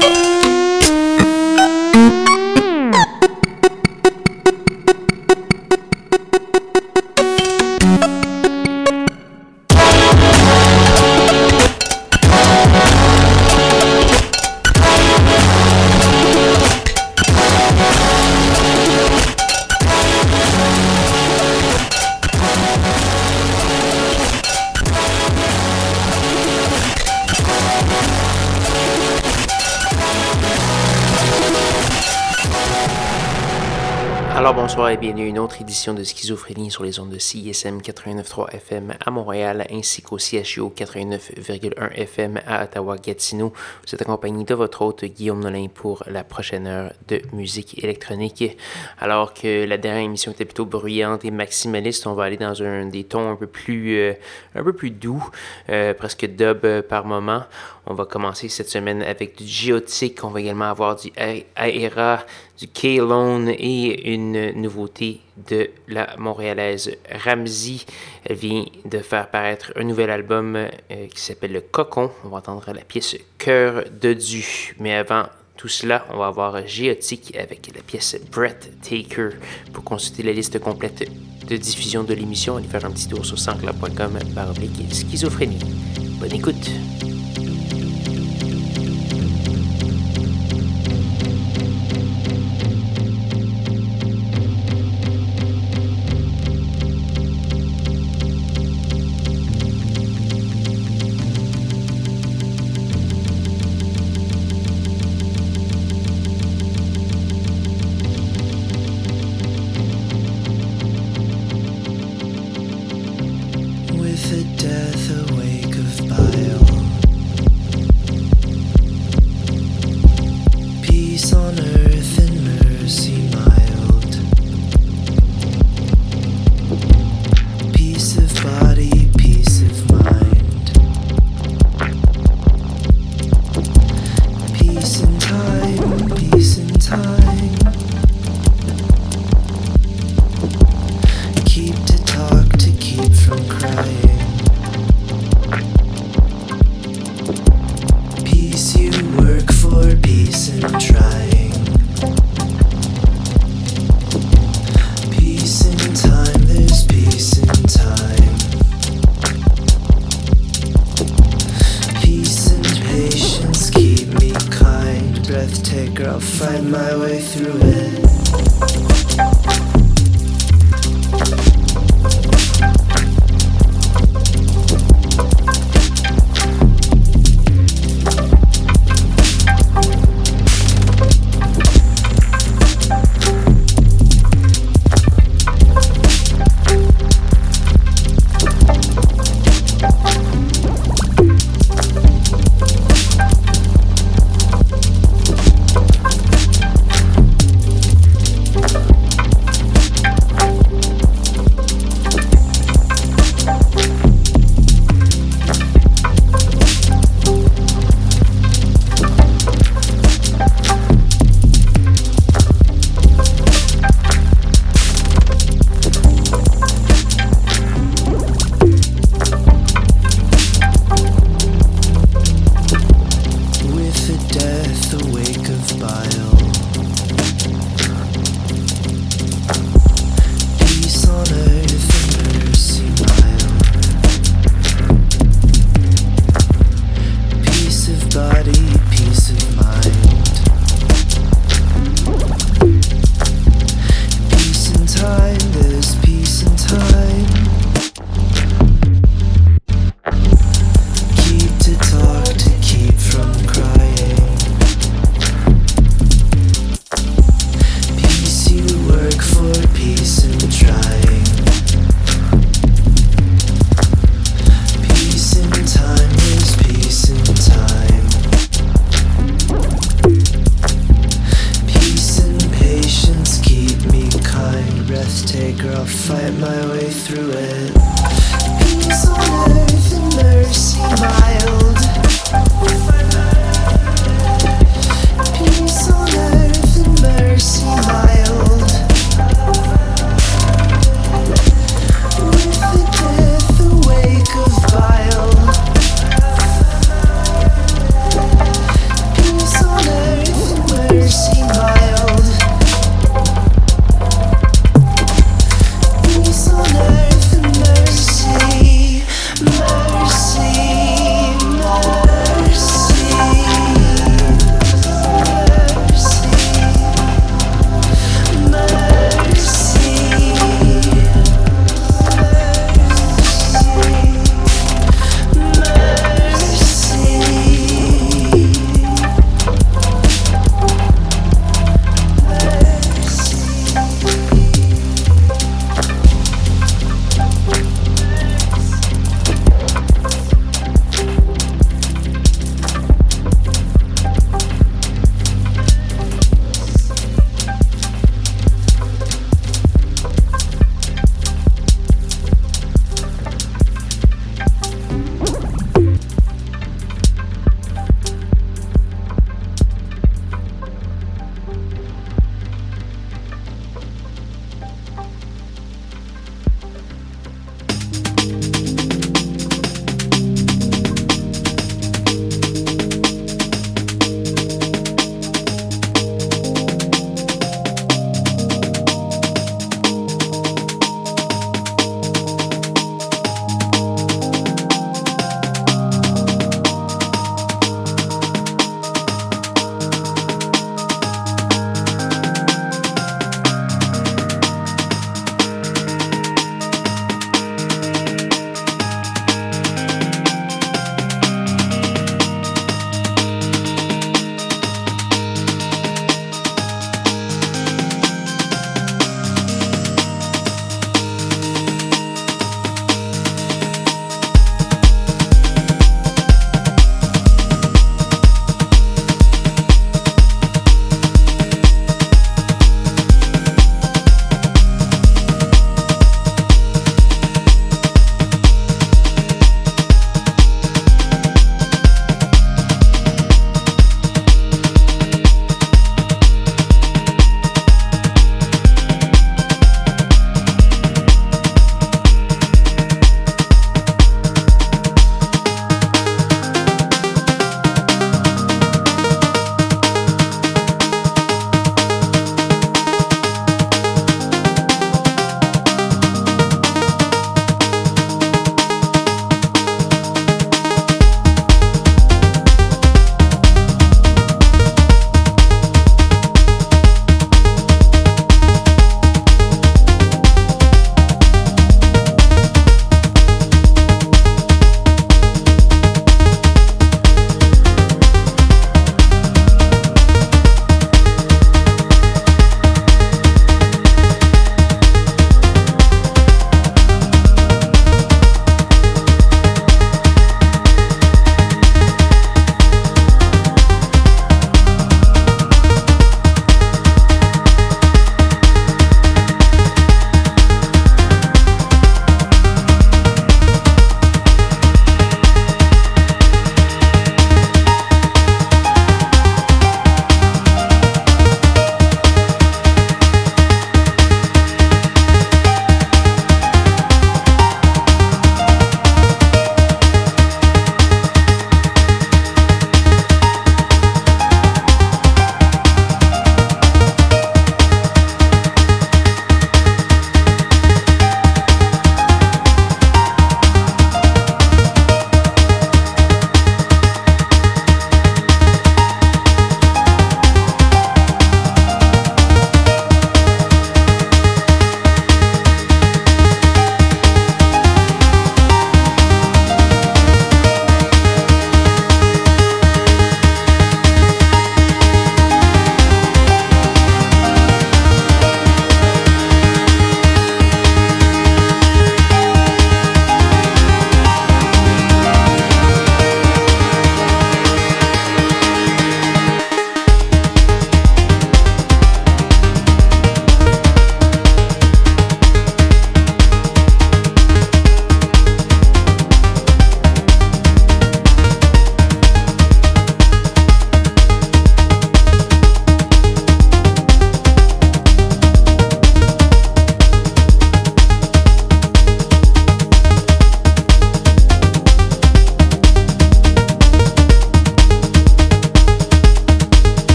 bonsoir et de Schizophrénie sur les ondes de CISM 89.3 FM à Montréal ainsi qu'au CHU 89.1 FM à Ottawa-Gatineau. Vous êtes accompagné de votre hôte Guillaume Nolin pour la prochaine heure de musique électronique. Alors que la dernière émission était plutôt bruyante et maximaliste, on va aller dans un des tons un peu plus, euh, un peu plus doux, euh, presque dub par moment. On va commencer cette semaine avec du Geotic. On va également avoir du Aera, du K-Lone et une nouveauté de la montréalaise Ramsey. Elle vient de faire paraître un nouvel album euh, qui s'appelle Le Cocon. On va entendre la pièce Cœur de Dieu. Mais avant tout cela, on va avoir Geotic avec la pièce Breath Taker. Pour consulter la liste complète de diffusion de l'émission, allez faire un petit tour sur sanscloud.com par schizophrénie. Bonne écoute!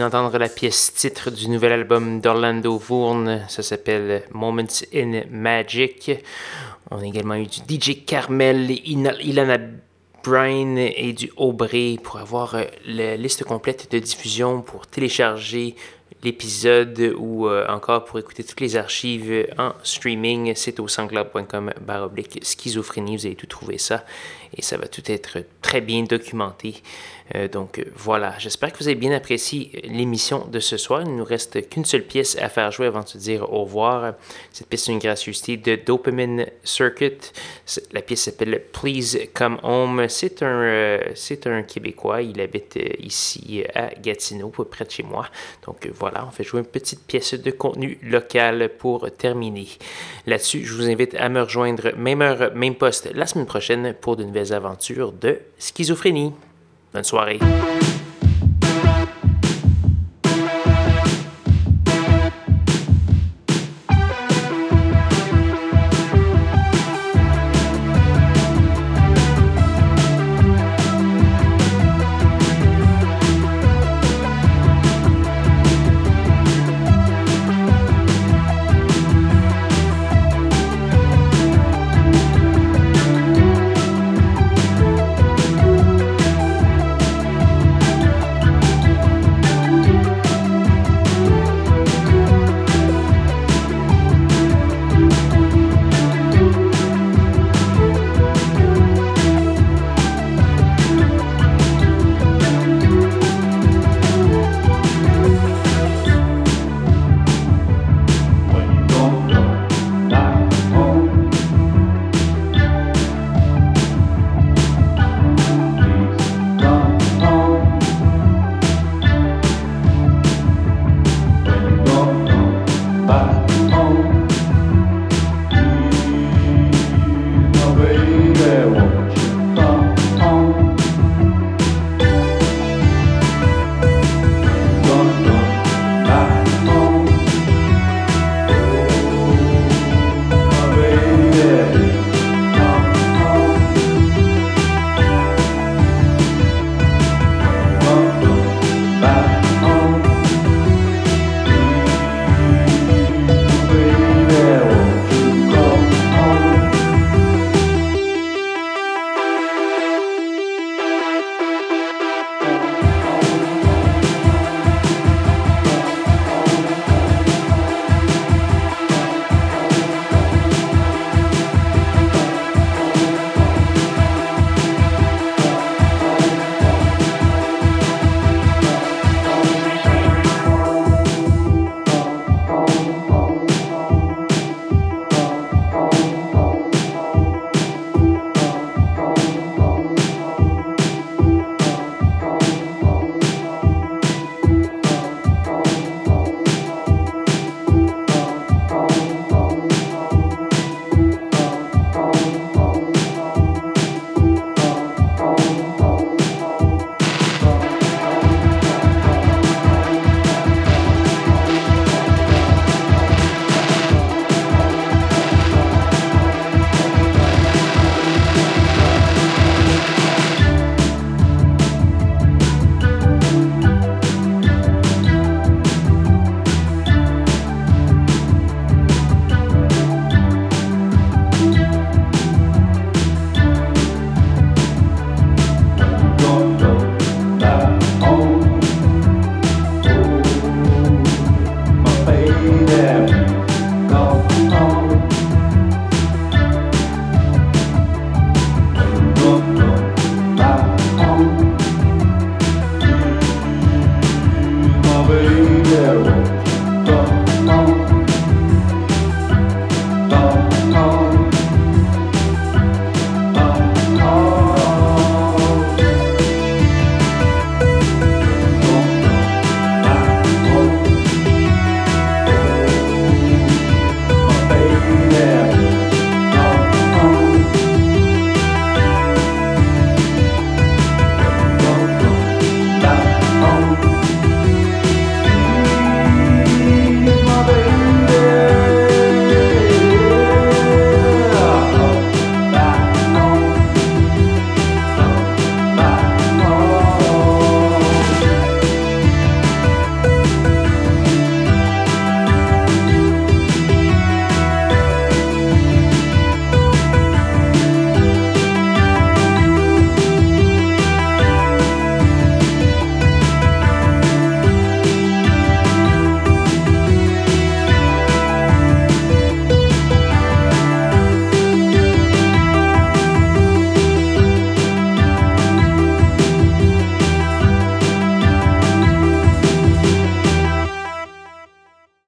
Venez d'entendre la pièce titre du nouvel album d'Orlando Vourne. Ça s'appelle Moments in Magic. On a également eu du DJ Carmel, Ilana Bryan et du Aubrey pour avoir euh, la liste complète de diffusion pour télécharger l'épisode ou euh, encore pour écouter toutes les archives en streaming, c'est au sanglobe.com baroblique schizophrénie, vous allez tout trouver ça et ça va tout être très bien documenté. Euh, donc euh, voilà, j'espère que vous avez bien apprécié l'émission de ce soir. Il ne nous reste qu'une seule pièce à faire jouer avant de se dire au revoir. Cette pièce est une gracieuseté de Dopamine Circuit. La pièce s'appelle Please Come Home. C'est un, euh, c'est un Québécois. Il habite ici à Gatineau, près de chez moi. Donc voilà, on fait jouer une petite pièce de contenu local pour terminer. Là-dessus, je vous invite à me rejoindre même heure, même poste la semaine prochaine pour de nouvelles aventures de schizophrénie. Bonne soirée.